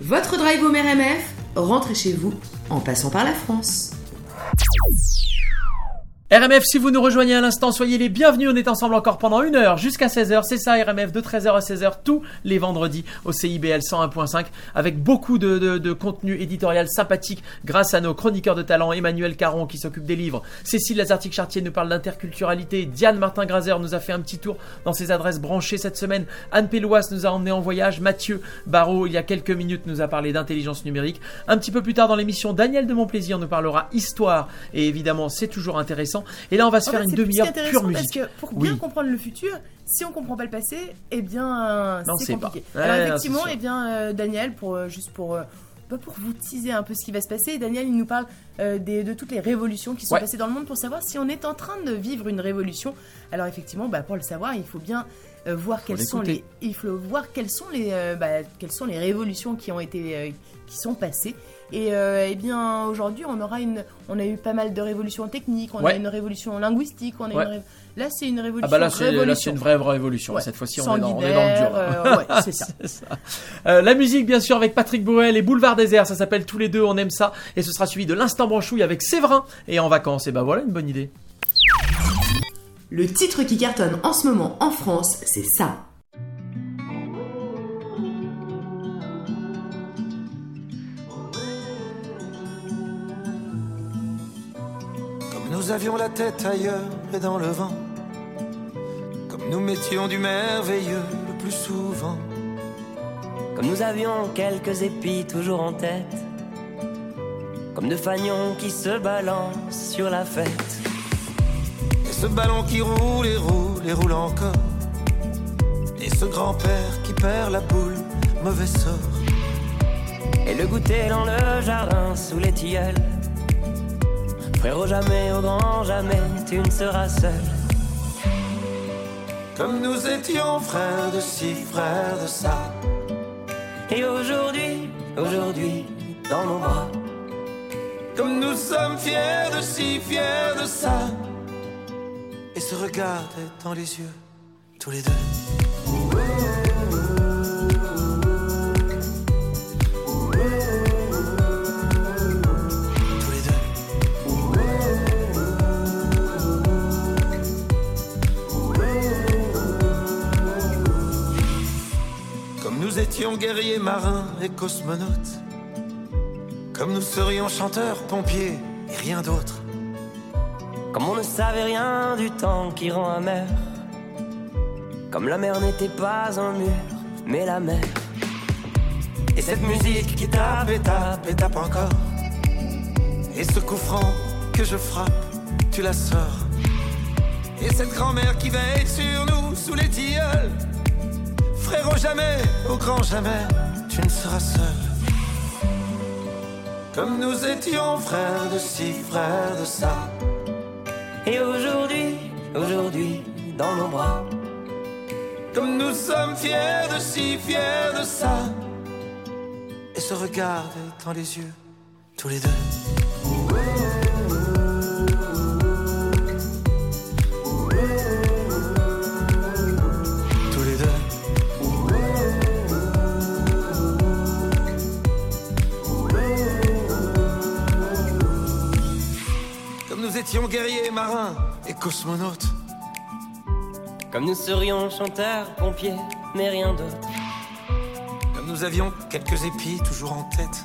Votre drive au RMF, rentrez chez vous en passant par la France. RMF, si vous nous rejoignez à l'instant, soyez les bienvenus. On est ensemble encore pendant une heure jusqu'à 16h. C'est ça, RMF, de 13h à 16h tous les vendredis au CIBL 101.5 avec beaucoup de, de, de, contenu éditorial sympathique grâce à nos chroniqueurs de talent Emmanuel Caron qui s'occupe des livres. Cécile Lazartique-Chartier nous parle d'interculturalité. Diane Martin-Grazer nous a fait un petit tour dans ses adresses branchées cette semaine. Anne Péloise nous a emmené en voyage. Mathieu Barrault, il y a quelques minutes, nous a parlé d'intelligence numérique. Un petit peu plus tard dans l'émission, Daniel de Montplaisir nous parlera histoire. Et évidemment, c'est toujours intéressant. Et là, on va se faire une demi-heure pure musique. Parce que pour bien comprendre le futur, si on comprend pas le passé, eh bien, c'est compliqué. Alors effectivement, eh bien, euh, Daniel, pour euh, juste pour euh, bah, pour vous teaser un peu ce qui va se passer, Daniel, il nous parle des, de toutes les révolutions qui sont passées dans le monde pour savoir si on est en train de vivre une révolution. Alors effectivement, bah, pour le savoir, il faut bien voir quelles sont les, il faut voir quelles sont les, bah, quelles sont les révolutions qui ont été, qui sont passées. Et eh bien aujourd'hui, on aura une, on a eu pas mal de révolutions techniques, on a une révolution linguistique, on a une là c'est une révolution. Ah bah là c'est une vraie révolution. Cette fois-ci on, est dans, on est dans le dur. Euh, c'est ça. ça. Euh, la musique bien sûr avec Patrick Bruel et Boulevard Désert, ça s'appelle tous les deux, on aime ça. Et ce sera suivi de l'instant branchouille avec Séverin et en vacances. Et bah voilà une bonne idée. Le titre qui cartonne en ce moment en France, c'est ça. Nous avions la tête ailleurs et dans le vent, comme nous mettions du merveilleux le plus souvent, comme nous avions quelques épis toujours en tête, comme de fagnons qui se balancent sur la fête. Et ce ballon qui roule et roule et roule encore, et ce grand-père qui perd la boule, mauvais sort. Et le goûter dans le jardin sous les tilleuls Frérot, jamais, au grand jamais, tu ne seras seul. Comme nous étions frères de ci, frères de ça. Et aujourd'hui, aujourd'hui, dans nos bras. Comme nous sommes fiers de ci, fiers de ça. Et se regarder dans les yeux, tous les deux. Étions guerriers, marins et cosmonautes. Comme nous serions chanteurs, pompiers et rien d'autre. Comme on ne savait rien du temps qui rend amer. Comme la mer n'était pas un mur, mais la mer. Et cette musique qui tape et tape et tape encore. Et ce coup franc que je frappe, tu la sors. Et cette grand-mère qui veille sur nous sous les tilleuls jamais, au grand jamais, tu ne seras seul. Comme nous étions frères de ci, frères de ça. Et aujourd'hui, aujourd'hui, dans nos bras. Comme nous sommes fiers de ci, fiers de ça. Et se regarder dans les yeux, tous les deux. Étions guerriers, marins et cosmonautes. Comme nous serions chanteurs, pompiers, mais rien d'autre. Comme nous avions quelques épis toujours en tête.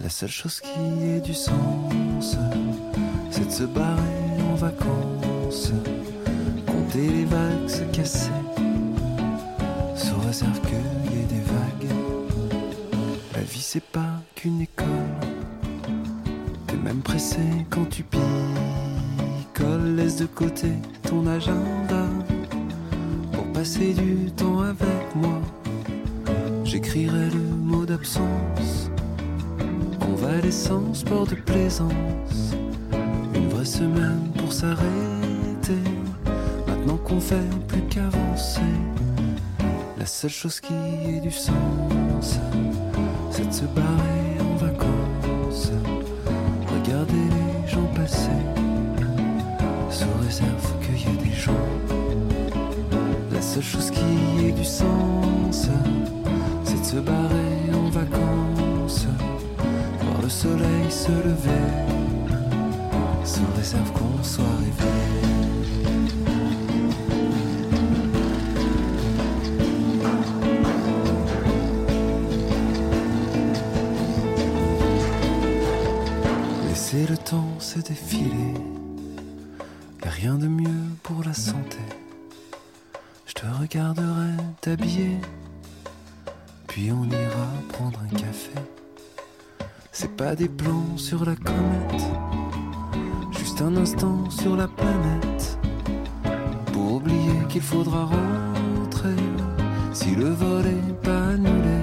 La seule chose qui ait du sens, c'est de se barrer en vacances, compter les vagues se casser, sous réserve qu'il y ait des vagues. La vie c'est pas qu'une école, t'es même pressé quand tu picoles, laisse de côté ton agenda. Pour passer du temps avec moi. J'écrirai le mot d'absence convalescence, sport de plaisance. Une vraie semaine pour s'arrêter. Maintenant qu'on fait plus qu'avancer. La seule chose qui ait du sens, c'est de se barrer en vacances. Regarder les gens passer, sous réserve qu'il y ait des gens. La seule chose qui ait du sens, c'est de se barrer en vacances le soleil se lever, sous réserve qu'on soit réveillé. Laissez le temps se défiler, y a rien de mieux pour la santé. Je te regarderai t'habiller, on ira prendre un café. C'est pas des plans sur la comète, juste un instant sur la planète. Pour oublier qu'il faudra rentrer si le vol est pas annulé.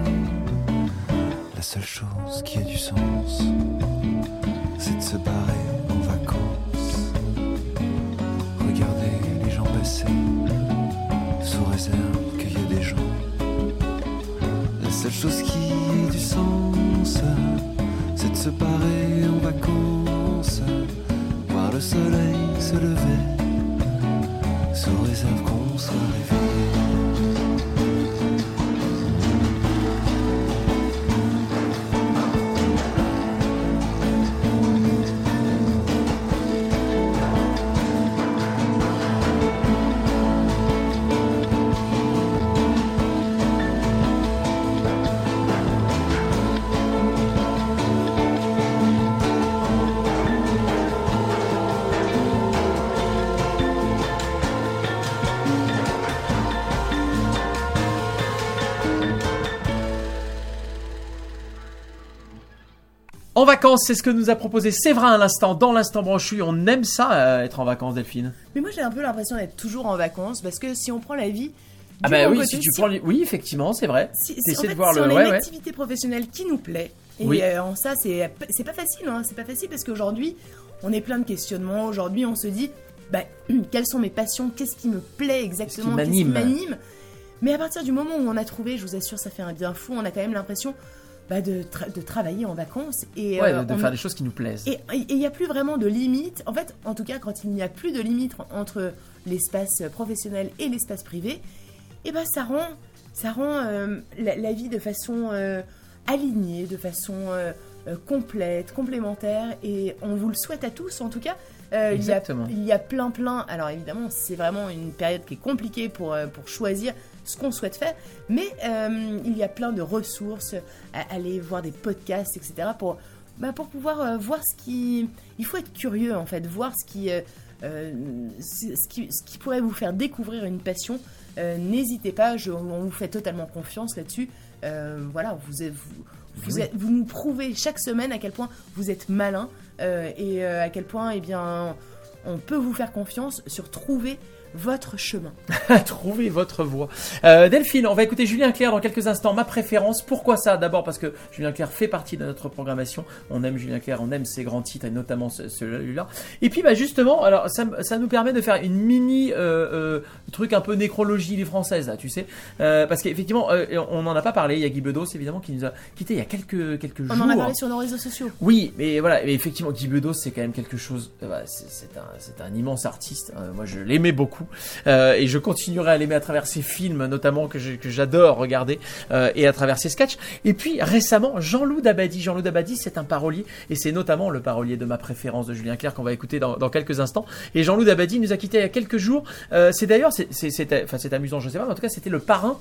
La seule chose qui a du sens, c'est de se barrer en vacances. Regarder les gens passer, sous réserve seule chose qui ait du sens, c'est de se parer en vacances, voir le soleil se lever, sous réserve qu'on soit réveillé. Vacances, c'est ce que nous a proposé Séverin à l'instant, dans l'instant branchu. On aime ça, euh, être en vacances, Delphine. Mais moi j'ai un peu l'impression d'être toujours en vacances parce que si on prend la vie. Ah bah oui, côté, si tu prends, oui, effectivement, c'est vrai. Si, en fait, de voir si le, on a ouais, une ouais. activité professionnelle qui nous plaît, et Oui. euh, en ça, c'est pas facile, hein, c'est pas facile parce qu'aujourd'hui, on est plein de questionnements. Aujourd'hui, on se dit, bah, quelles sont mes passions, qu'est-ce qui me plaît exactement, Qu'est-ce qui m'anime m'anime? Mais à partir du moment où on a trouvé, je vous assure, ça fait un bien fou, on a quand même l'impression bah, de, tra- de travailler en vacances. Et, Ouais, euh, de, de on- faire des choses qui nous plaisent. et il n'y a plus vraiment de limite. En fait, en tout cas, quand il n'y a plus de limite entre l'espace professionnel et l'espace privé, et ben ça rend, ça rend euh, la, la vie de façon euh, alignée, de façon complète, complémentaire. Et on vous le souhaite à tous, en tout cas. Euh, il, y a, Exactement. il y a plein, plein. Alors évidemment, c'est vraiment une période qui est compliquée pour, euh, pour choisir ce qu'on souhaite faire, mais euh, il y a plein de ressources, à aller voir des podcasts, etc. pour bah, pour pouvoir euh, voir ce qui. Il faut être curieux en fait, voir ce qui, ce qui, ce qui pourrait vous faire découvrir une passion. N'hésitez pas, je- on vous fait totalement confiance là-dessus. Voilà, vous, vous, Oui. êtes- vous nous prouvez chaque semaine à quel point vous êtes malin euh, et euh, à quel point eh bien, on peut vous faire confiance sur trouver votre chemin. Trouvez votre voie. Euh, Delphine, on va écouter Julien Clerc dans quelques instants. Ma préférence, pourquoi ça? D'abord parce que Julien Clerc fait partie de notre programmation. On aime Julien Clerc, on aime ses grands titres et notamment ce- celui-là. Et puis bah justement, alors ça, ça nous permet de faire une mini euh, euh, truc un peu nécrologie les françaises, là, tu sais, parce qu'effectivement, on n'en a pas parlé. Il y a Guy Bedos évidemment qui nous a quitté il y a quelques quelques On jours. en a parlé sur nos réseaux sociaux. Oui, mais voilà, mais effectivement, Guy Bedos, c'est quand même quelque chose. voilà, c'est un, immense artiste. Moi, je l'aimais beaucoup. Et je continuerai à l'aimer à travers ses films, notamment que j'adore regarder, et à travers ses sketchs. Et puis récemment, Jean-Loup Dabadi. Jean-Loup Dabadi, c'est un parolier, et c'est notamment le parolier de ma préférence de Julien Clerc qu'on va écouter dans, dans, quelques instants. Et Jean-Loup Dabadi nous a quitté il y a quelques jours. c'est d'ailleurs, c'est amusant, je sais pas, mais en tout cas, c'était le parrain.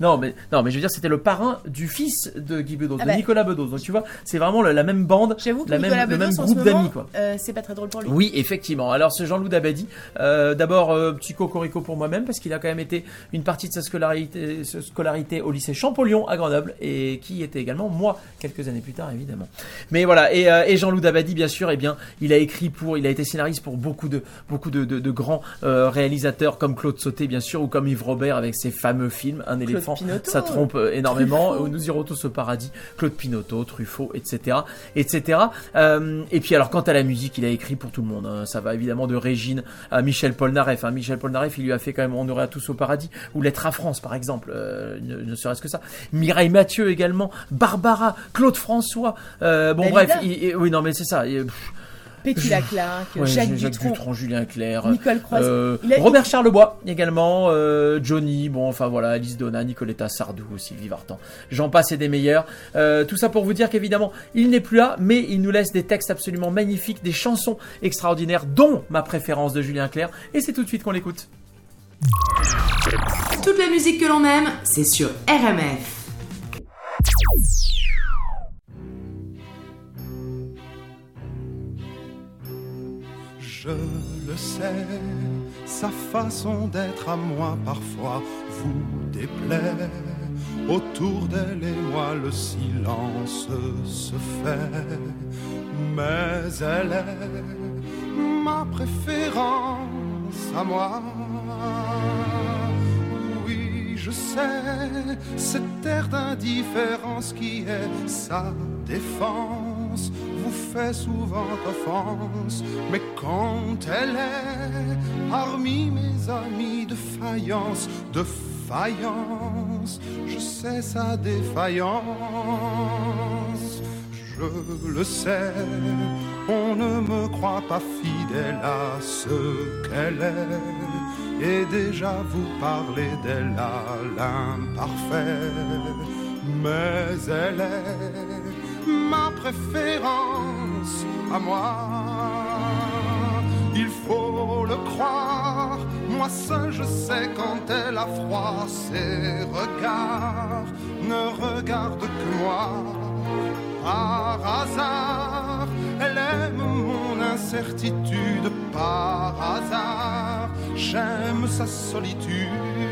non, mais non, mais je veux dire, c'était le parrain du fils de Guy Bedos, ah de bah. Nicolas Bedos. Donc tu vois, c'est vraiment la même bande, la même, le même groupe d'amis, quoi. c'est pas très drôle pour lui. Oui, effectivement. Alors ce Jean-Loup Dabadi, euh, d'abord euh, petit cocorico pour moi-même parce qu'il a quand même été une partie de sa scolarité, scolarité au lycée Champollion à Grenoble et qui était également moi quelques années plus tard évidemment. Mais voilà et, euh, et Jean-Loup Dabadi bien sûr, eh bien il a écrit pour, il a été scénariste pour beaucoup de beaucoup de, de, de grands euh, réalisateurs comme Claude Sauté bien sûr ou comme Yves Robert avec ses fameux films Un éléphant, ça trompe euh, énormément. Nous irons tous au paradis, Claude Pinotto, Truffaut, etc., etc. Euh, et puis alors quant à la musique, il a écrit pour tout le monde. Hein. Ça va évidemment de Régine à Michel Polnareff. Hein. Michel Polnareff, il lui a fait quand même On aurait à tous au paradis ou Lettre à France par exemple, euh, ne, serait-ce que ça. Mireille Mathieu également, Barbara, Claude François. Euh, bon bref, oui non mais c'est ça. Pétula Clark, Jacques, Dutronc, Julien Clerc, Nicole Croise, euh, Robert Charlebois également, euh, Johnny, bon enfin voilà, Alice Donna, Nicoletta Sardou, Sylvie Vartan. J'en passe et des meilleurs. Euh, tout ça pour vous dire qu'évidemment, il n'est plus là, mais il nous laisse des textes absolument magnifiques, des chansons extraordinaires, dont ma préférence de Julien Clerc, et c'est tout de suite qu'on l'écoute. Toute la musique que l'on aime, c'est sur RMF. Je le sais, sa façon d'être à moi parfois vous déplaît. Autour d'elle et moi le silence se fait, mais elle est ma préférence à moi. Oui, je sais, cette air d'indifférence qui est sa défense vous fait souvent offense, mais quand elle est parmi mes amis de faïence, de faïence, je sais sa défaillance, je le sais, on ne me croit pas fidèle à ce qu'elle est, et déjà vous parlez d'elle à l'imparfait, mais elle est ma préférence à moi. Il faut le croire, moi seul je sais quand elle a froid, ses regards ne regardent que moi. Par hasard, elle aime mon incertitude, par hasard, j'aime sa solitude.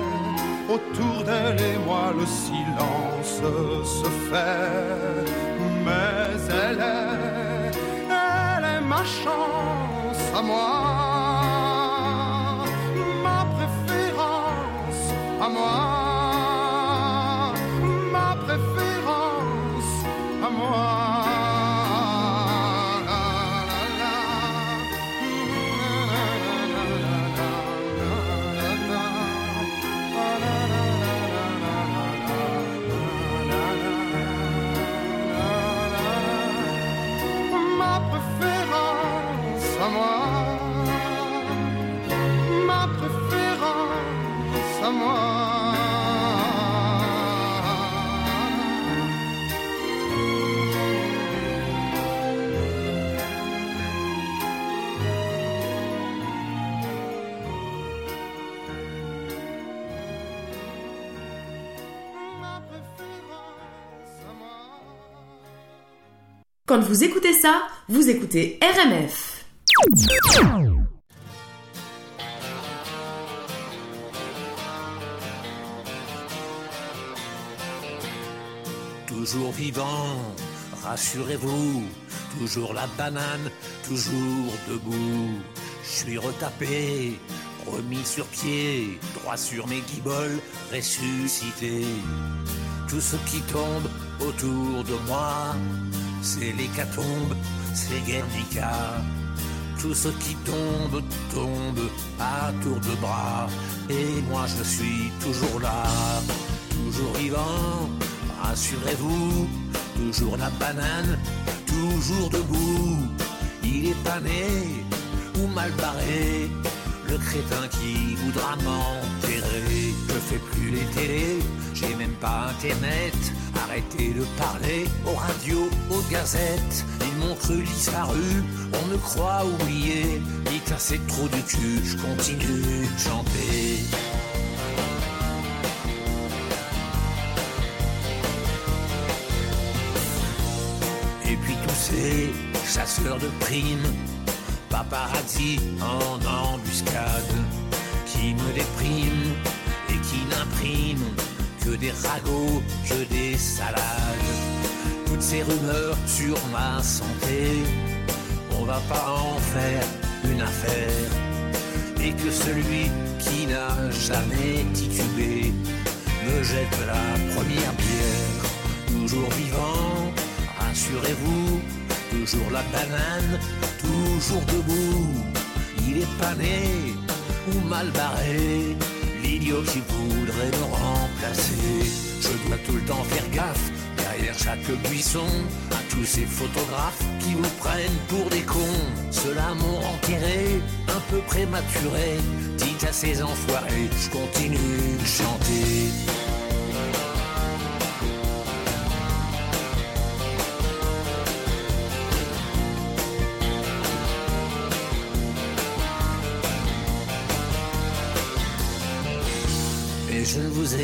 Autour d'elle et moi le silence se fait, mais elle est, elle est ma chance à moi, ma préférence à moi. Vous écoutez ça, vous écoutez RMF. Toujours vivant, rassurez-vous, toujours la banane, toujours debout. Je suis retapé, remis sur pied, droit sur mes guiboles, ressuscité. Tout ce qui tombe autour de moi, c'est l'hécatombe, c'est Guernica. Tout ce qui tombe, tombe à tour de bras. Et moi je suis toujours là, toujours vivant, rassurez-vous, toujours la banane, toujours debout. Il est pas né ou mal barré, le crétin qui voudra m'enterrer. Je fais plus les télés, j'ai même pas internet. Arrêtez de parler aux radios, aux gazettes. Ils m'ont cru disparu, on me croit oublié. Dites c'est trop du cul, je continue de chanter. Et puis tous ces chasseurs de primes, paparazzi en embuscade, qui me dépriment et qui n'impriment des ragots, que des salades. Toutes ces rumeurs sur ma santé, on va pas en faire une affaire. Et que celui qui n'a jamais titubé me jette la première bière. Toujours vivant, rassurez-vous, toujours la banane, toujours debout. Il est pas né ou mal barré, l'idiot qui voudrait me Je dois tout le temps faire gaffe derrière chaque buisson à tous ces photographes qui vous prennent pour des cons. Ceux-là m'ont enterré, un peu prématuré. Dites à ces enfoirés, je continue de chanter.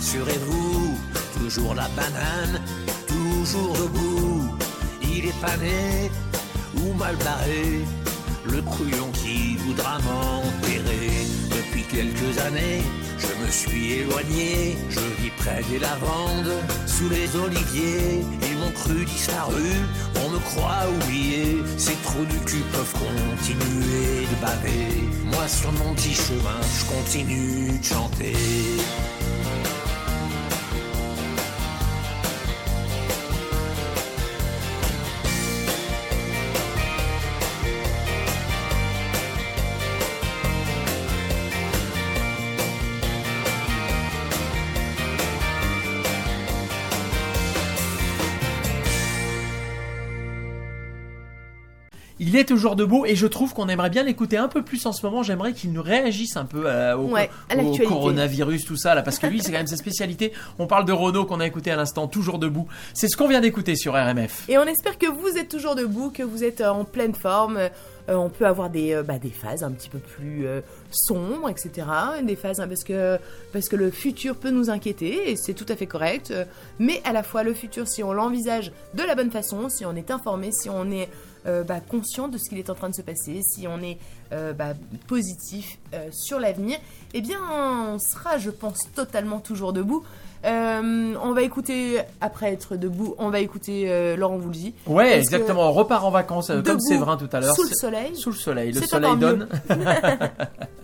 rassurez-vous. Toujours la banane, toujours debout. Il est pas né ou mal barré, le couillon qui voudra m'enterrer. Depuis quelques années, je me suis éloigné, je vis près des lavandes, sous les oliviers. Ils m'ont cru disparu, on me croit oublié. Ces trous du cul peuvent continuer de baver. Moi sur mon petit chemin, je continue de chanter. Est toujours debout et je trouve qu'on aimerait bien l'écouter un peu plus en ce moment. J'aimerais qu'il nous réagisse un peu euh, au, Ouais, à au coronavirus, tout ça là, parce que lui c'est quand même sa spécialité. On parle de Renault qu'on a écouté à l'instant, toujours debout. C'est ce qu'on vient d'écouter sur RMF. Et on espère que vous êtes toujours debout, que vous êtes euh, en pleine forme. Euh, on peut avoir des, euh, bah, des phases un petit peu plus euh, sombres, etc. Des phases hein, parce que, parce que le futur peut nous inquiéter et c'est tout à fait correct. Mais à la fois, le futur, si on l'envisage de la bonne façon, si on est informé, si on est euh, bah, conscient de ce qu'il est en train de se passer, si on est euh, bah, positif euh, sur l'avenir, eh bien, on sera, je pense, totalement toujours debout. On va écouter, après être debout, on va écouter Laurent Voulzy. Ouais, exactement. On repart en vacances comme Séverin tout à l'heure. Sous le soleil. Sous le soleil. Le soleil donne.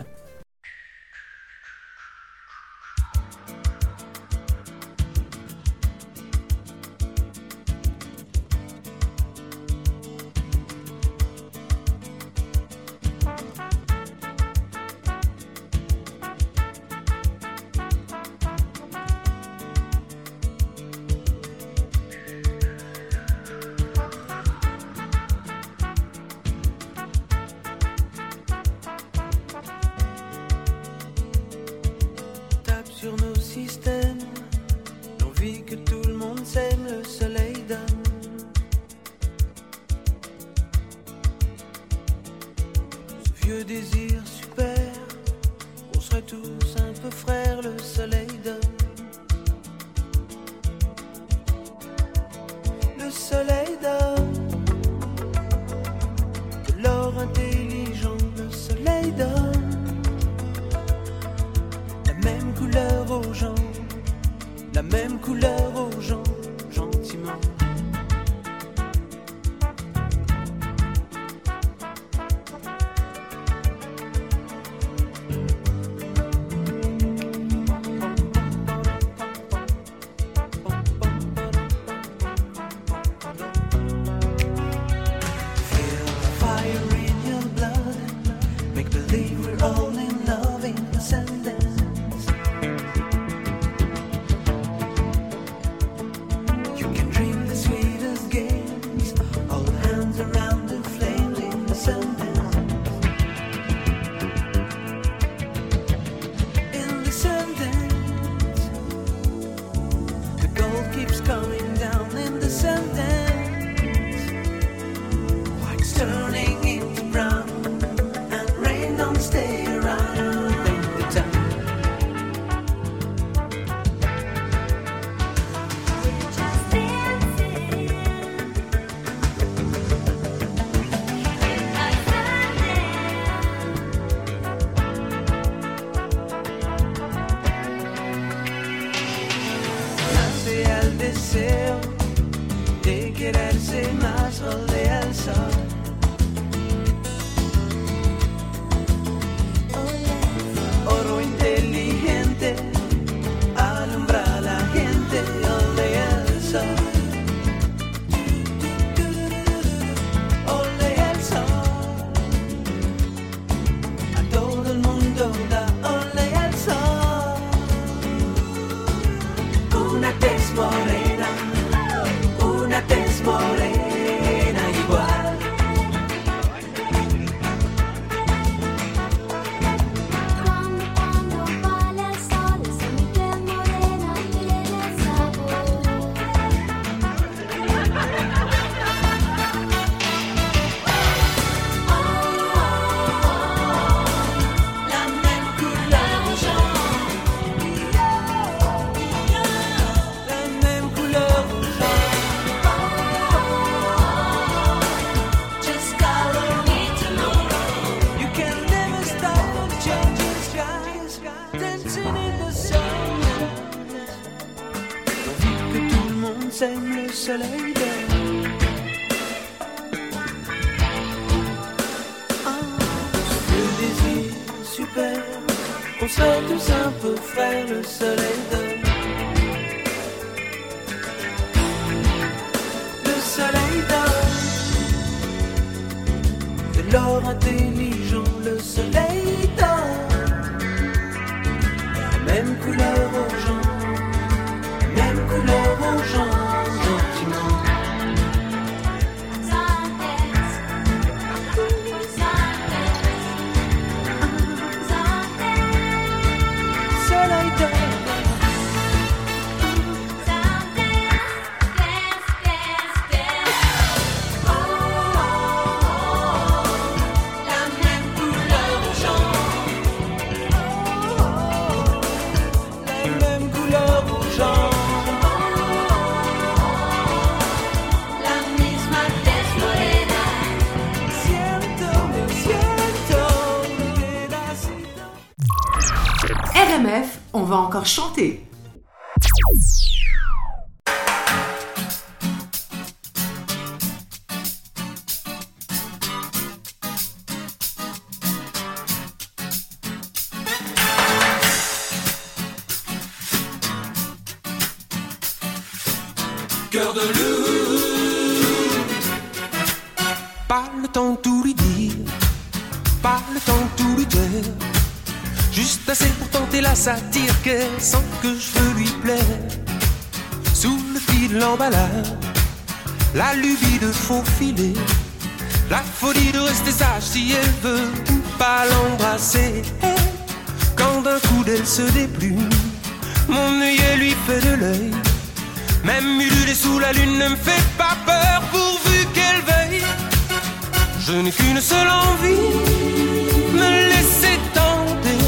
Ah, on sort tous un peu frères, le soleil. de loup. Pas le temps tout lui dire, pas le temps tout lui dire. Juste assez pour tenter la satire qu'elle sans que je veux lui plaire. Sous le fil l'emballage, la lubie de faux filet, la folie de rester sage si elle veut ou pas l'embrasser. Quand d'un coup d'elle se déplume, mon œil lui fait de l'œil. Même ululer sous la lune ne me fait pas peur pourvu qu'elle veille. Je n'ai qu'une seule envie, me laisser tenter.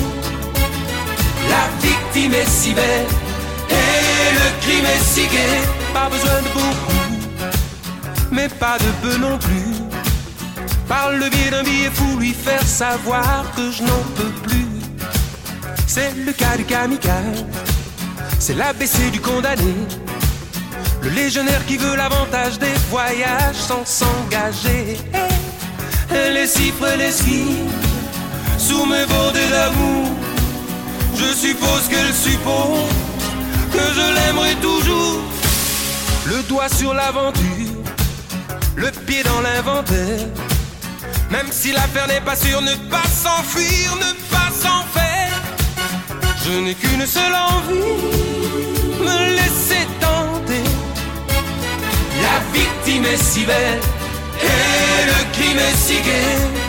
La victime est si belle et le crime est si gai. Pas besoin de beaucoup, mais pas de peu non plus. Par le biais d'un billet fou, lui faire savoir que je n'en peux plus. C'est le cas du kamikaze, c'est l'ABC du condamné. Le légionnaire qui veut l'avantage des voyages sans s'engager. Et les cifres, les skis, sous mes bordées d'amour. Je suppose qu'elle suppose que je l'aimerai toujours. Le doigt sur l'aventure, le pied dans l'inventaire. Même si l'affaire n'est pas sûre, ne pas s'enfuir, ne pas s'en faire. Je n'ai qu'une seule envie. La victime est si belle et le crime est si gai.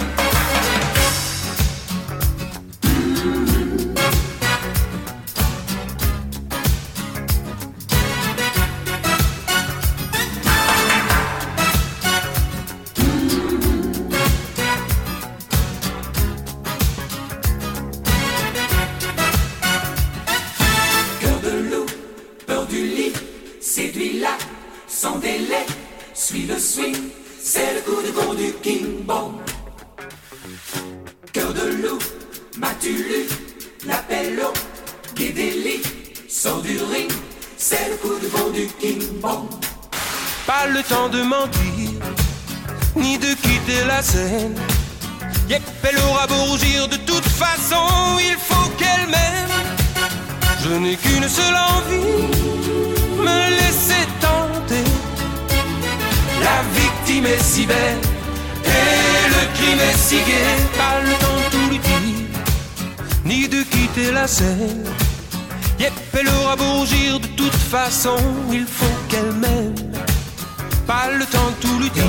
Scène. Yep, elle aura beau rougir, de toute façon, il faut qu'elle m'aime. Je n'ai qu'une seule envie, me laisser tenter. La victime est si belle, et le crime est si gai. Pas le temps de tout lui dire, ni de quitter la scène. Yep, elle aura beau rougir, de toute façon, il faut qu'elle m'aime. Pas le temps de tout lui dire,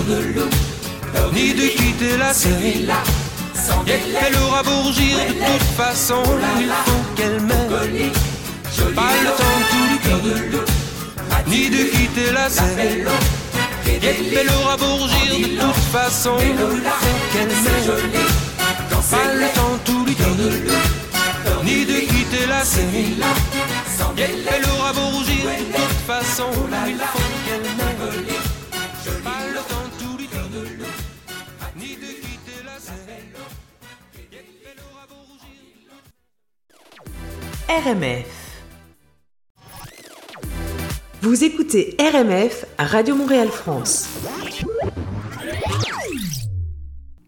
ni de quitter la scène. Elle aura beau de toute façon, il faut qu'elle m'aime. Pas le temps de tout lui dire, ni de quitter la scène. Elle aura beau de toute façon, il faut qu'elle m'aime. Pas le temps tout lui dire, ni de quitter la scène. Elle aura beau de toute façon, il faut RMF. Vous écoutez RMF à Radio Montréal France.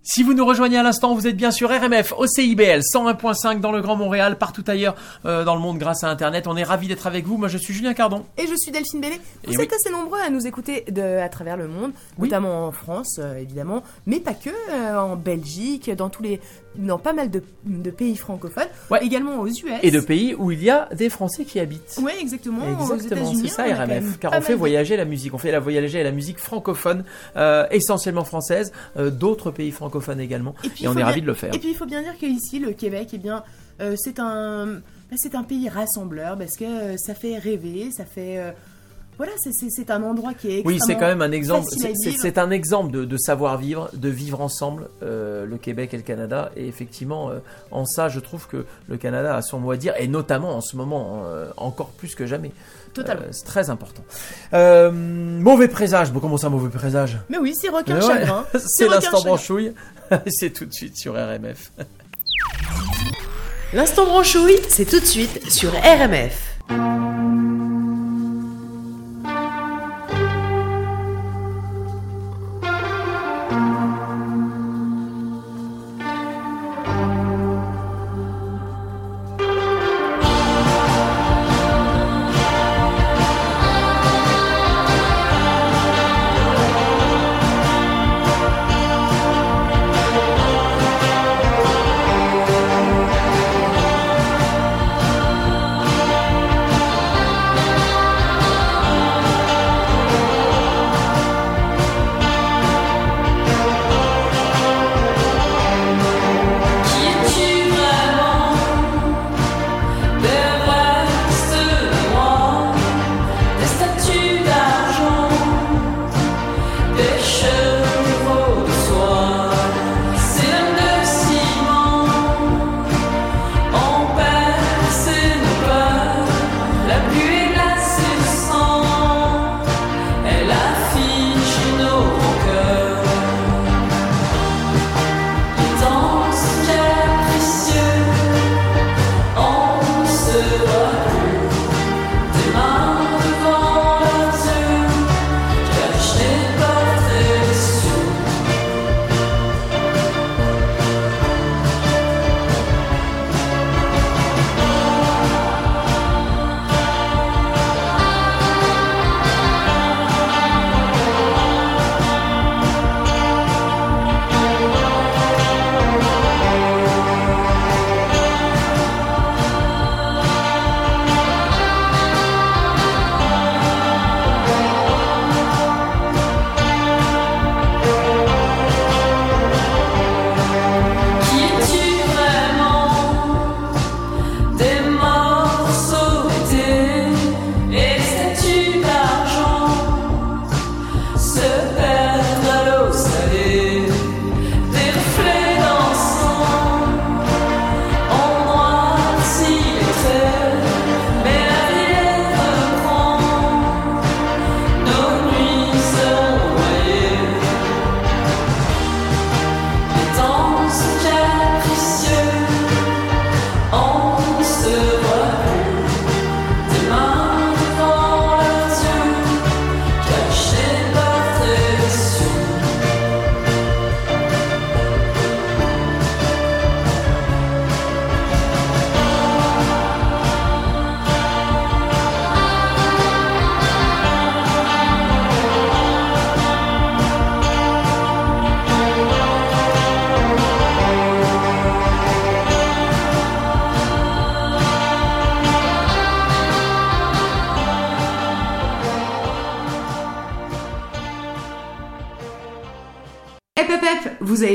Si vous nous rejoignez à l'instant, vous êtes bien sur RMF au CIBL 101.5 dans le Grand Montréal, partout ailleurs euh, dans le monde grâce à Internet. On est ravis d'être avec vous. Moi, je suis Julien Cardon. Et je suis Delphine Bellé. Vous Et êtes oui. assez nombreux à nous écouter de, à travers le monde, Oui. notamment en France, euh, évidemment, mais pas que, euh, en Belgique, dans tous les, dans pas mal de, de pays francophones, Ouais. également aux US. Et de pays où il y a des Français qui habitent. Oui, exactement. Exactement, c'est ça RMF, car on fait de- voyager la musique, on fait la voyager la musique francophone, euh, essentiellement française, euh, d'autres pays francophones également, Et puis, on est ravis de le faire. Et puis il faut bien dire qu'ici, le Québec, eh bien, euh, c'est un, bah, c'est un pays rassembleur parce que ça fait rêver, ça fait, voilà, c'est- un endroit qui est Oui, c'est quand même un exemple. c'est- vivre. un exemple de, de savoir-vivre, de vivre ensemble, euh, le Québec et le Canada. Et effectivement, euh, en ça, je trouve que le Canada a son mot à dire, et notamment en ce moment, euh, encore plus que jamais. Totalement. Euh, c'est très important. Euh, mauvais présage. Bon, comment ça, mauvais présage? Mais oui, c'est requin ouais, chagrin. C'est requin l'instant chagrin. branchouille. c'est tout de suite sur RMF. L'instant branchouille, c'est tout de suite sur RMF.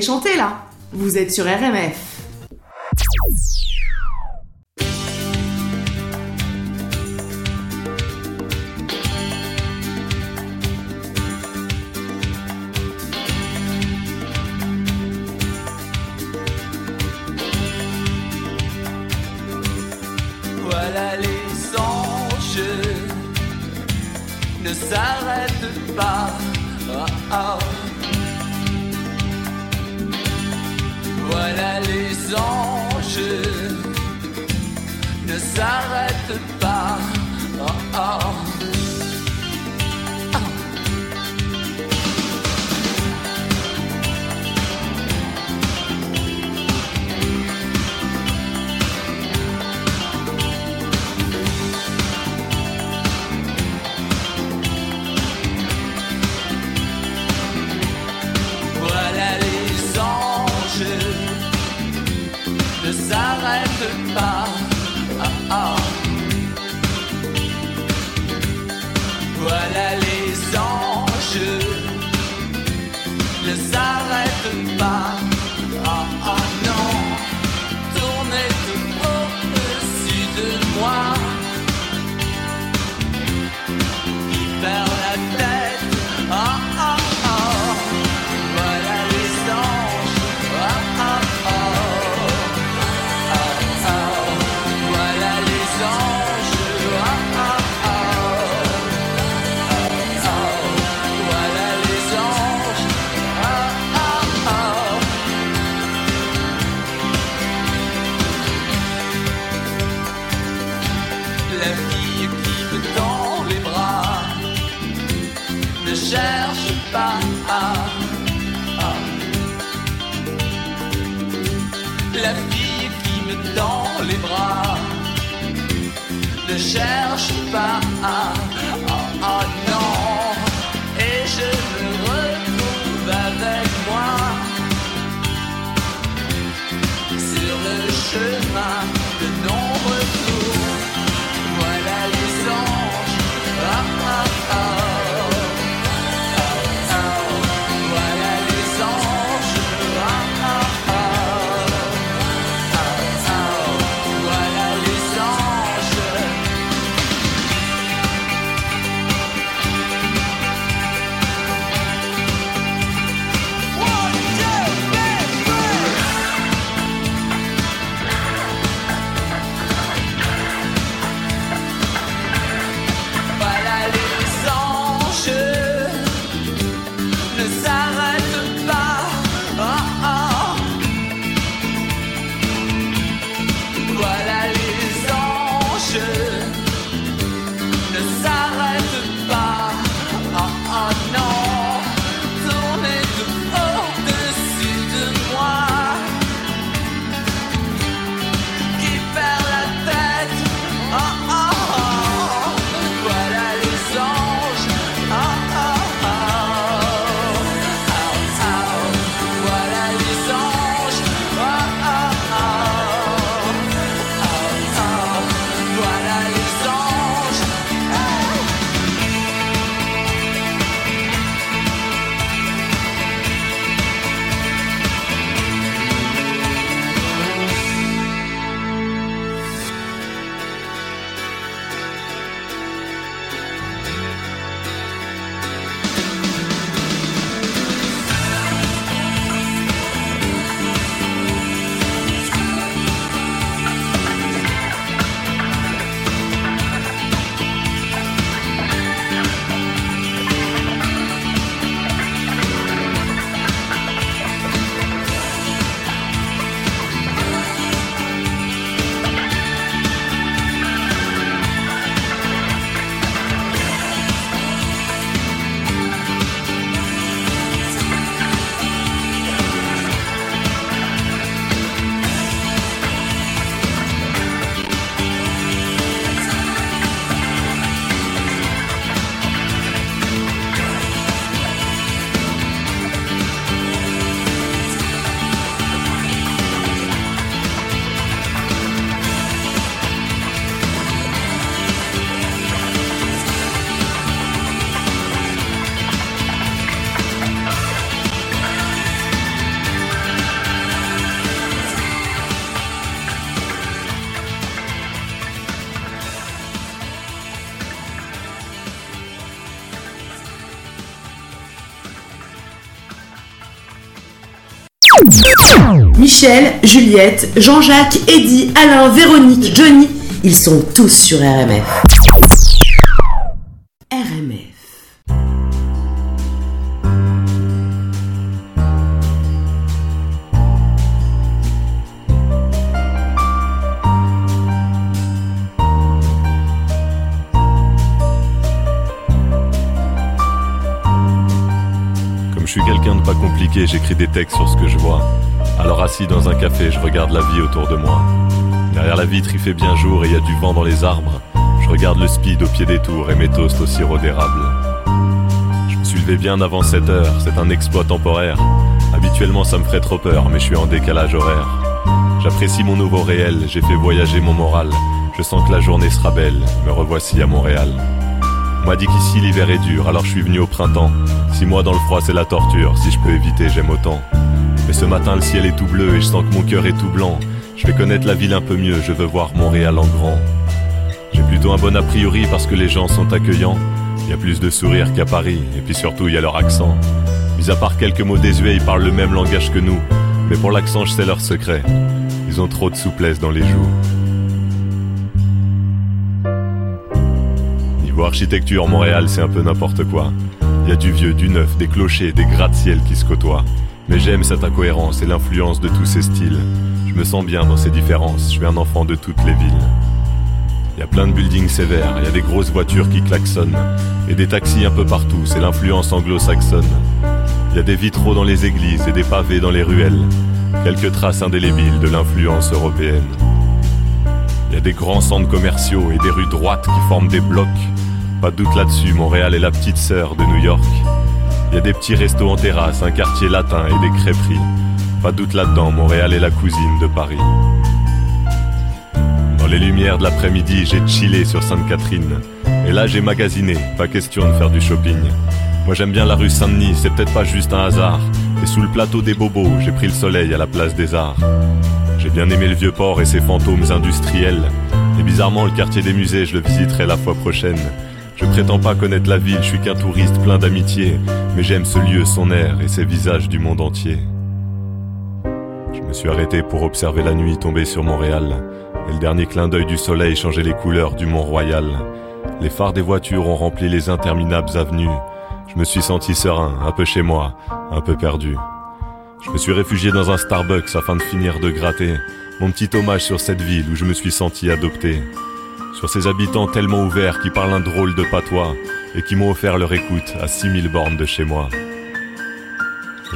Chanté là Vous êtes sur RMF. Michel, Juliette, Jean-Jacques, Eddy, Alain, Véronique, Johnny, ils sont tous sur RMF. RMF. Comme je suis quelqu'un de pas compliqué, j'écris des textes sur ce que je vois. Alors assis dans un café, je regarde la vie autour de moi. Derrière la vitre, il fait bien jour et il y a du vent dans les arbres. Je regarde le speed au pied des tours et mes toasts au sirop d'érable. Je me suis levé bien avant 7 heures, c'est un exploit temporaire. Habituellement, ça me ferait trop peur, mais je suis en décalage horaire. J'apprécie mon nouveau réel, j'ai fait voyager mon moral. Je sens que la journée sera belle, me revoici à Montréal. On m'a dit qu'ici l'hiver est dur, alors je suis venu au printemps. Six mois dans le froid, c'est la torture. Si je peux éviter, j'aime autant. Mais ce matin, le ciel est tout bleu et je sens que mon cœur est tout blanc. Je vais connaître la ville un peu mieux, je veux voir Montréal en grand. J'ai plutôt un bon a priori parce que les gens sont accueillants. Il y a plus de sourires qu'à Paris, et puis surtout, il y a leur accent. Mis à part quelques mots désuets, ils parlent le même langage que nous. Mais pour l'accent, je sais leur secret. Ils ont trop de souplesse dans les joues. Niveau architecture, Montréal, c'est un peu n'importe quoi. Il y a du vieux, du neuf, des clochers, des gratte-ciel qui se côtoient. Mais j'aime cette incohérence et l'influence de tous ces styles. Je me sens bien dans ces différences, je suis un enfant de toutes les villes. Il y a plein de buildings sévères, il y a des grosses voitures qui klaxonnent, et des taxis un peu partout, c'est l'influence anglo-saxonne. Il y a des vitraux dans les églises et des pavés dans les ruelles, quelques traces indélébiles de l'influence européenne. Il y a des grands centres commerciaux et des rues droites qui forment des blocs. Pas doute là-dessus, Montréal est la petite sœur de New York. Il y a des petits restos en terrasse, un quartier latin et des crêperies. Pas doute là-dedans, Montréal est la cousine de Paris. Dans les lumières de l'après-midi, j'ai chillé sur Sainte-Catherine. Et là, j'ai magasiné, pas question de faire du shopping. Moi j'aime bien la rue Saint-Denis, c'est peut-être pas juste un hasard. Et sous le plateau des bobos, j'ai pris le soleil à la place des arts. J'ai bien aimé le vieux port et ses fantômes industriels. Et bizarrement, le quartier des musées, je le visiterai la fois prochaine. Je prétends pas connaître la ville, je suis qu'un touriste plein d'amitié. Mais j'aime ce lieu, son air et ses visages du monde entier. Je me suis arrêté pour observer la nuit tomber sur Montréal. Et le dernier clin d'œil du soleil changeait les couleurs du Mont-Royal. Les phares des voitures ont rempli les interminables avenues. Je me suis senti serein, un peu chez moi, un peu perdu. Je me suis réfugié dans un Starbucks afin de finir de gratter mon petit hommage sur cette ville où je me suis senti adopté. Sur ces habitants tellement ouverts qui parlent un drôle de patois et qui m'ont offert leur écoute à 6000 bornes de chez moi.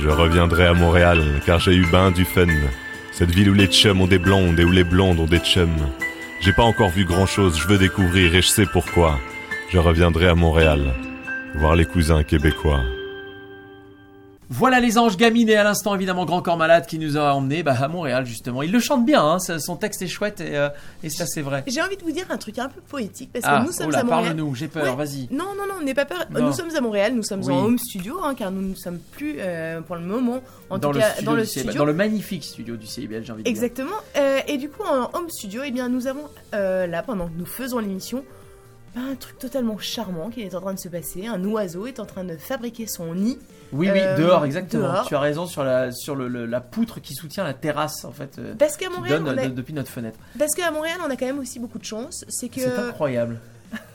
Je reviendrai à Montréal car j'ai eu ben du fun. Cette ville où les chums ont des blondes et où les blondes ont des chums. J'ai pas encore vu grand chose, je veux découvrir et je sais pourquoi. Je reviendrai à Montréal, voir les cousins québécois. Voilà les anges gamines et à l'instant évidemment Grand Corps Malade qui nous a emmenés bah, à Montréal justement. Il le chante bien, hein, son texte est chouette et, euh, et ça c'est vrai. J'ai envie de vous dire un truc un peu poétique parce Ah, que nous sommes oula, à Montréal. parle-nous, j'ai peur, Ouais. vas-y. Non, non, non, n'aie pas peur. Non. Nous sommes à Montréal, nous sommes Oui. en home studio hein, car nous ne sommes plus euh, pour le moment, en dans, tout le cas studio dans le studio. dans le magnifique studio du CIBL, j'ai envie de dire. Exactement. Euh, et du coup, en home studio, eh bien, nous avons là, pendant que nous faisons l'émission, bah, un truc totalement charmant qui est en train de se passer. Un oiseau est en train de fabriquer son nid. Oui, oui, Euh, dehors, exactement. dehors. Tu as raison sur la, sur le, le- la poutre qui soutient la terrasse en fait. euh, Parce qu'à Montréal, donne on a- de- depuis notre fenêtre. Parce qu'à Montréal, on a quand même aussi beaucoup de chance. C'est que, C'est incroyable.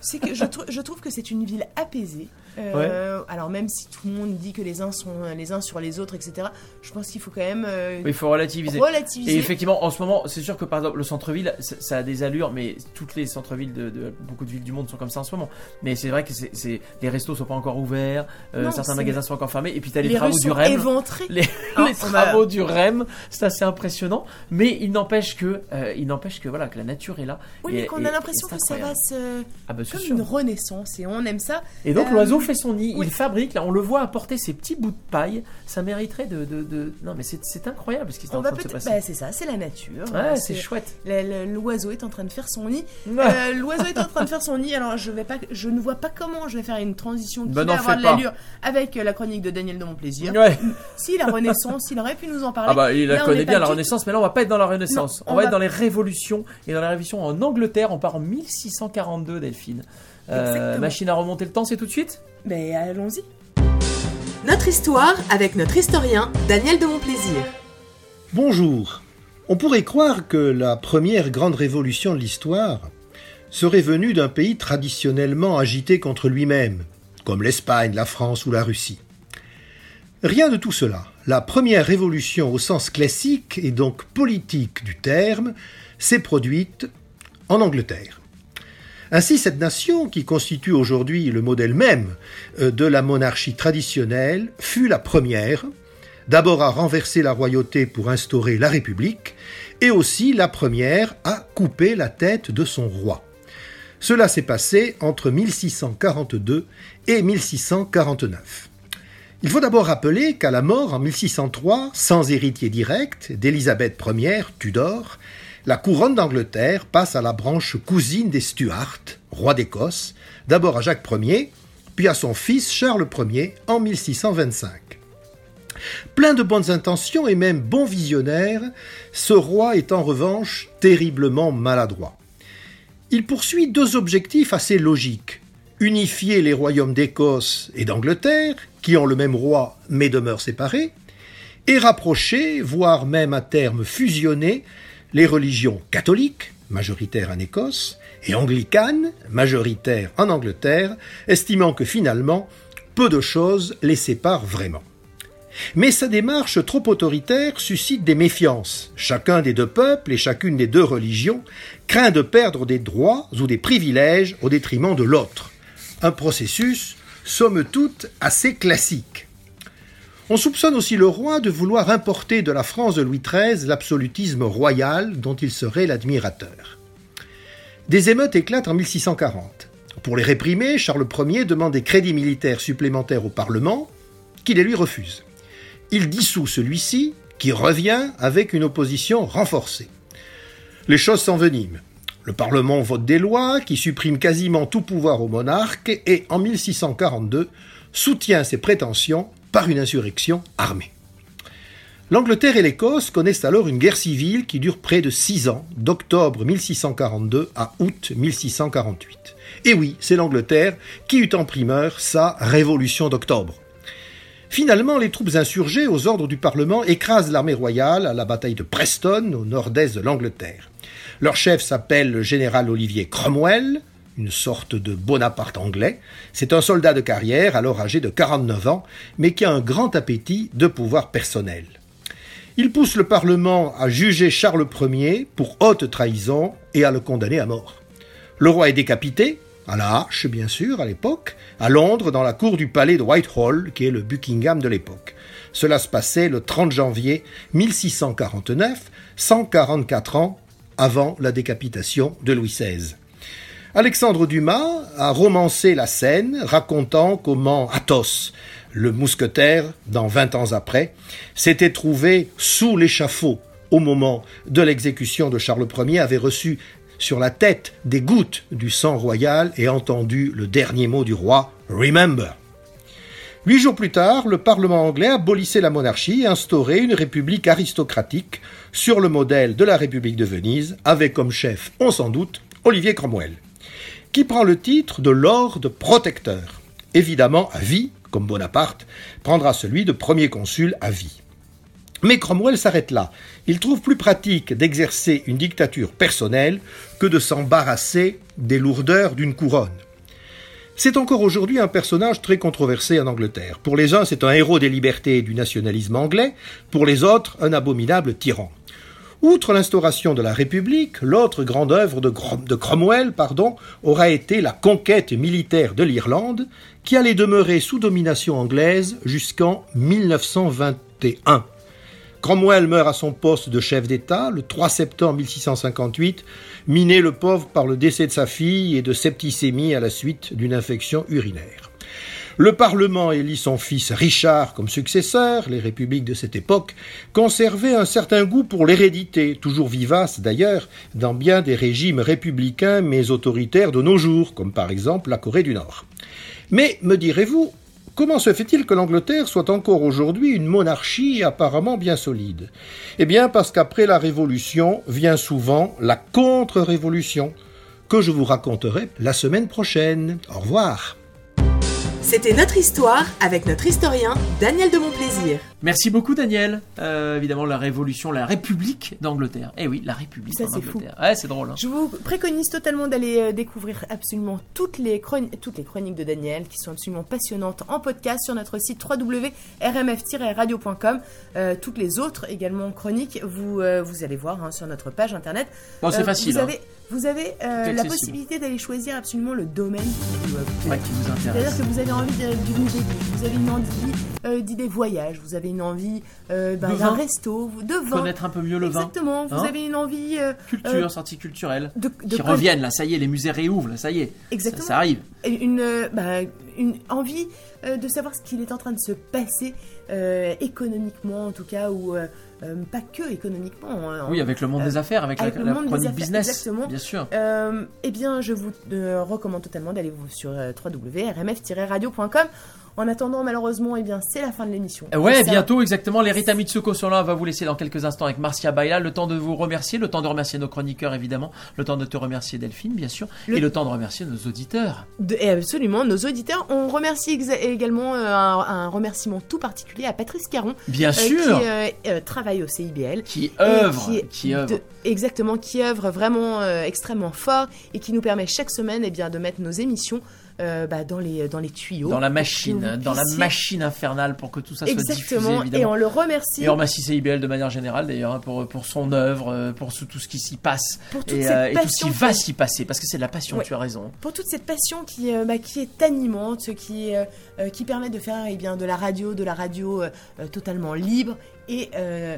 c'est que je, je trouve que c'est une ville apaisée. Euh, Alors même si tout le monde dit que les uns sont les uns sur les autres, etc. Je pense qu'il faut quand même euh, il faut relativiser. relativiser. Et effectivement, en ce moment, c'est sûr que par exemple, le centre-ville, ça ça a des allures, mais toutes les centres-villes de, de- beaucoup de villes du monde sont comme ça en ce moment. Mais c'est vrai que c'est, les restos sont pas encore ouverts, euh, Non, certains magasins sont encore fermés, et puis t'as les, les travaux du REM. Les, Hein, les travaux du REM, c'est assez impressionnant, mais il n'empêche que, euh, il n'empêche que voilà, que la nature est là. Oui, et- mais qu'on a l'impression que ça va se Ah bah, comme sûr. une renaissance et on aime ça. Et donc l'oiseau fait son nid, oui. il fabrique, là on le voit apporter ses petits bouts de paille, ça mériterait de... de, de- Non mais c'est, incroyable ce qui est On en train de se passer. Bah, c'est ça, c'est la nature. ouais, c'est chouette. L'oiseau est en train de faire son nid. Ouais. Euh, L'oiseau est en train de faire son nid. Alors je vais pas, je ne vois pas comment je vais faire une transition qui Bah, va avoir de l'allure avec euh, la chronique de Daniel de mon plaisir. Ouais. Si la Renaissance, il aurait pu nous en parler. Ah bah il la Là, connaît bien la Renaissance, mais là on va pas être dans la Renaissance. Non, on, on va, être dans les révolutions et dans les révolutions en Angleterre. On part en 1642, Delphine. Euh, machine à remonter le temps, c'est tout de suite? Mais allons-y. Notre histoire avec notre historien Daniel de Montplaisir. Bonjour. On pourrait croire que la première grande révolution de l'histoire serait venue d'un pays traditionnellement agité contre lui-même, comme l'Espagne, la France ou la Russie. Rien de tout cela. La première révolution au sens classique et donc politique du terme s'est produite en Angleterre. Ainsi, cette nation, qui constitue aujourd'hui le modèle même euh, de la monarchie traditionnelle, fut la première, d'abord à renverser la royauté pour instaurer la République, et aussi la première à couper la tête de son roi. Cela s'est passé entre 1642 et 1649. Il faut d'abord rappeler qu'à la mort en 1603, sans héritier direct, d'Élisabeth Ier, Tudor, la couronne d'Angleterre passe à la branche cousine des Stuart, roi d'Écosse, d'abord à Jacques Ier, puis à son fils Charles Ier en 1625. Plein de bonnes intentions et même bon visionnaire, ce roi est en revanche terriblement maladroit. Il poursuit deux objectifs assez logiques. Unifier les royaumes d'Écosse et d'Angleterre, qui ont le même roi mais demeurent séparés, et rapprocher, voire même à terme fusionner, les religions catholiques, majoritaires en Écosse, et anglicanes, majoritaires en Angleterre, estimant que finalement, peu de choses les séparent vraiment. Mais sa démarche trop autoritaire suscite des méfiances. Chacun des deux peuples et chacune des deux religions craint de perdre des droits ou des privilèges au détriment de l'autre. Un processus, somme toute, assez classique. On soupçonne aussi le roi de vouloir importer de la France de Louis XIII l'absolutisme royal dont il serait l'admirateur. Des émeutes éclatent en 1640. Pour les réprimer, Charles Ier demande des crédits militaires supplémentaires au Parlement, qui les lui refuse il dissout celui-ci, qui revient avec une opposition renforcée. Les choses s'enveniment. Le Parlement vote des lois qui suppriment quasiment tout pouvoir au monarque et, en 1642, soutient ses prétentions par une insurrection armée. L'Angleterre et l'Écosse connaissent alors une guerre civile qui dure près de six ans, d'octobre 1642 à août 1648. Et oui, c'est l'Angleterre qui eut en primeur sa Révolution d'octobre. Finalement, les troupes insurgées aux ordres du Parlement écrasent l'armée royale à la bataille de Preston, au nord-est de l'Angleterre. Leur chef s'appelle le général Olivier Cromwell, une sorte de Bonaparte anglais. C'est un soldat de carrière, alors âgé de 49 ans, mais qui a un grand appétit de pouvoir personnel. Il pousse le Parlement à juger Charles Ier pour haute trahison et à le condamner à mort. Le roi est décapité, à la hache bien sûr à l'époque, à Londres dans la cour du palais de Whitehall, qui est le Buckingham de l'époque. Cela se passait le 30 janvier 1649, 144 ans avant la décapitation de Louis XVI. Alexandre Dumas a romancé la scène, racontant comment Athos, le mousquetaire, dans vingt ans après, s'était trouvé sous l'échafaud au moment de l'exécution de Charles Ier, avait reçu sur la tête des gouttes du sang royal et entendu le dernier mot du roi Remember. Huit jours plus tard, le Parlement anglais abolissait la monarchie et instaurait une république aristocratique sur le modèle de la République de Venise, avec comme chef, on s'en doute, Olivier Cromwell, qui prend le titre de Lord Protecteur. Évidemment, à vie, comme Bonaparte, prendra celui de premier consul à vie. Mais Cromwell s'arrête là. Il trouve plus pratique d'exercer une dictature personnelle que de s'embarrasser des lourdeurs d'une couronne. C'est encore aujourd'hui un personnage très controversé en Angleterre. Pour les uns, c'est un héros des libertés et du nationalisme anglais, pour les autres, un abominable tyran. Outre l'instauration de la République, l'autre grande œuvre de, Cromwell pardon, aura été la conquête militaire de l'Irlande, qui allait demeurer sous domination anglaise jusqu'en 1921. Cromwell meurt à son poste de chef d'État le 3 septembre 1658, miné le pauvre par le décès de sa fille et de septicémie à la suite d'une infection urinaire. Le Parlement élit son fils Richard comme successeur. Les républiques de cette époque conservaient un certain goût pour l'hérédité, toujours vivace d'ailleurs dans bien des régimes républicains mais autoritaires de nos jours, comme par exemple la Corée du Nord. Mais, me direz-vous, Comment se fait-il que l'Angleterre soit encore aujourd'hui une monarchie apparemment bien solide? Eh bien parce qu'après la Révolution vient souvent la contre-révolution, que je vous raconterai la semaine prochaine. Au revoir. C'était notre histoire avec notre historien Daniel de Montplaisir. Merci beaucoup Daniel. Euh, évidemment la révolution, la République d'Angleterre. Eh oui, la République Ça, c'est d'Angleterre. Ouais, c'est drôle. hein. Je vous préconise totalement d'aller euh, découvrir absolument toutes les, chron- toutes les chroniques de Daniel qui sont absolument passionnantes en podcast sur notre site www.rmf-radio.com. Euh, toutes les autres également chroniques, vous, euh, vous allez voir hein, sur notre page internet. Bon, c'est Euh, facile, Vous hein. avez, vous avez euh, la possibilité d'aller choisir absolument le domaine qui vous, euh, vous Ouais, plaît. qui vous intéresse. C'est-à-dire que vous avez envie d'une idée, vous avez une envie euh, d'idées voyage, vous avez une envie euh, ben, d'un resto, de vin. Connaître un peu mieux le vin. Exactement, vous Hein avez une envie Culture, sortie culturelle. de, de qui reviennent là, ça y est, les musées réouvrent, là, ça y est. Exactement. Ça, ça arrive. Et une, bah, une envie de savoir ce qu'il est en train de se passer euh, économiquement en tout cas ou euh, euh, pas que économiquement. hein. Oui, avec le monde des affaires, avec, avec la, le la monde des chronique affaires, business. exactement. Bien sûr. Eh bien, je vous recommande totalement d'aller sur www.rmf-radio.com. En attendant, malheureusement, eh bien, c'est la fin de l'émission. Ouais, bientôt, exactement. Les Rita Mitsuko sont là. On va vous laisser dans quelques instants avec Marcia Baila. Le temps de vous remercier, le temps de remercier nos chroniqueurs, évidemment. Le temps de te remercier, Delphine, bien sûr. Le- Et le temps de remercier nos auditeurs. De- et absolument, nos auditeurs. On remercie également euh, un, un remerciement tout particulier à Patrice Caron. Bien euh, sûr. Qui euh, travaille au CIBL. Qui œuvre. Qui œuvre. de- exactement, qui œuvre vraiment extrêmement fort et qui nous permet chaque semaine eh bien, de mettre nos émissions euh, bah, dans, les, dans les tuyaux. Dans la machine, vous dans la machine infernale pour que tout ça soit diffusé, Exactement, et évidemment. on le remercie Et on remercie CIBL de manière générale d'ailleurs hein, pour, pour son œuvre, euh, pour tout ce qui s'y passe Pour toute et, cette euh, et tout ce qui va s'y passer parce que c'est de la passion, Ouais. tu as raison. pour toute cette passion qui, euh, bah, qui est animante, qui, euh, euh, qui permet de faire eh bien, de la radio, de la radio euh, euh, totalement libre et euh,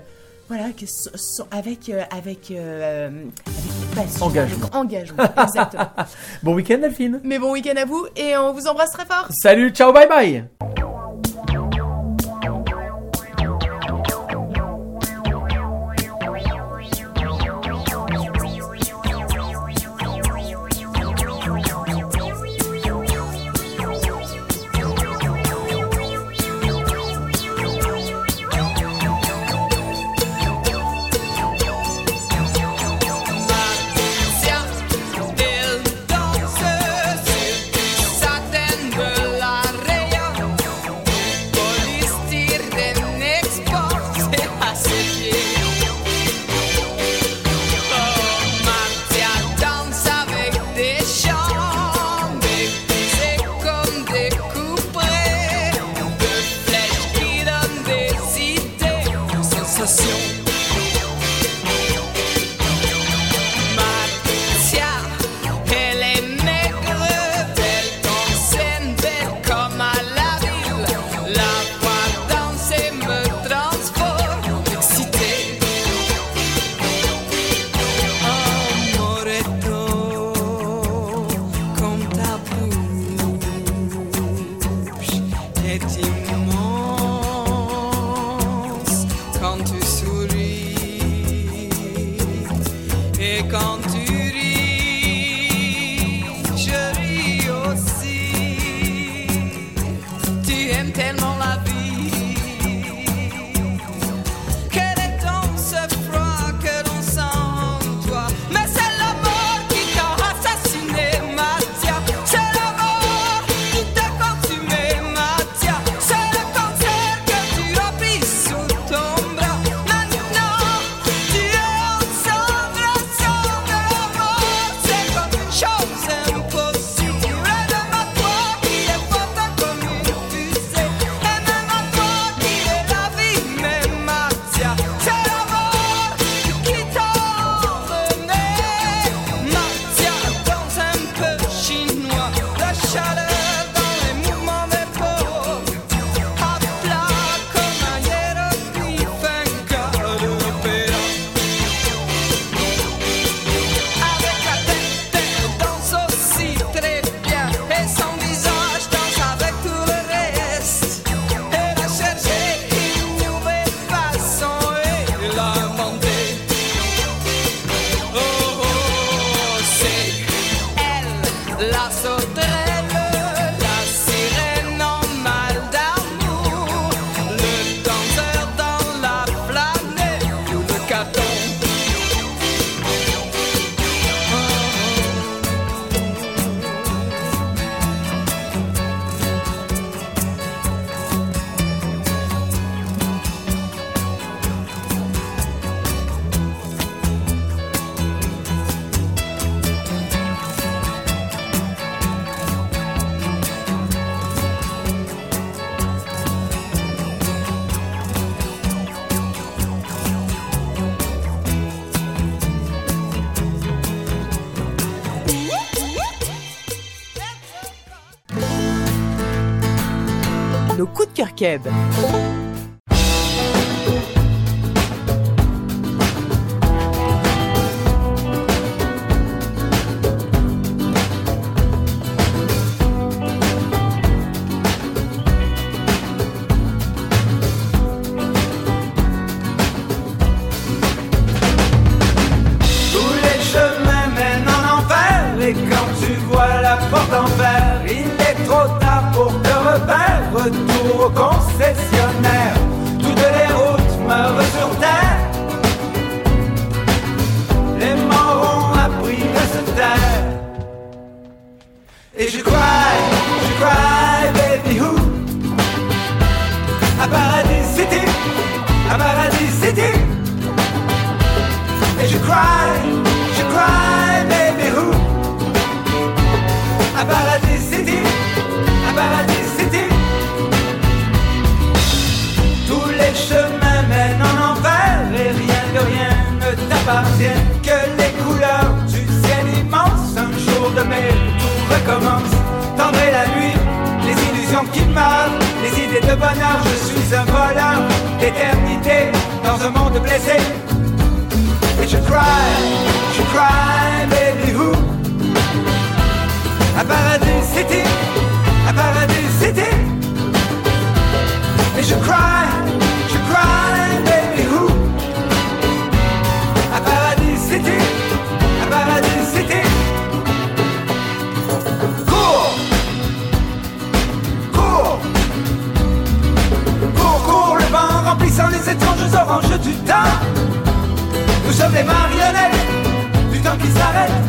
voilà, que so- so- avec, euh, avec, euh, avec passion. Engagement. avec engagement, exactement. Bon week-end Delphine. Mais bon week-end à vous et on vous embrasse très fort. Salut, ciao, bye bye. queda. je suis un voleur d'éternité dans un monde blessé. Et je cry, je cry, baby who? À paradis city, à paradis city. Et je cry. étranges oranges du temps. Nous sommes les marionnettes du temps qui s'arrête.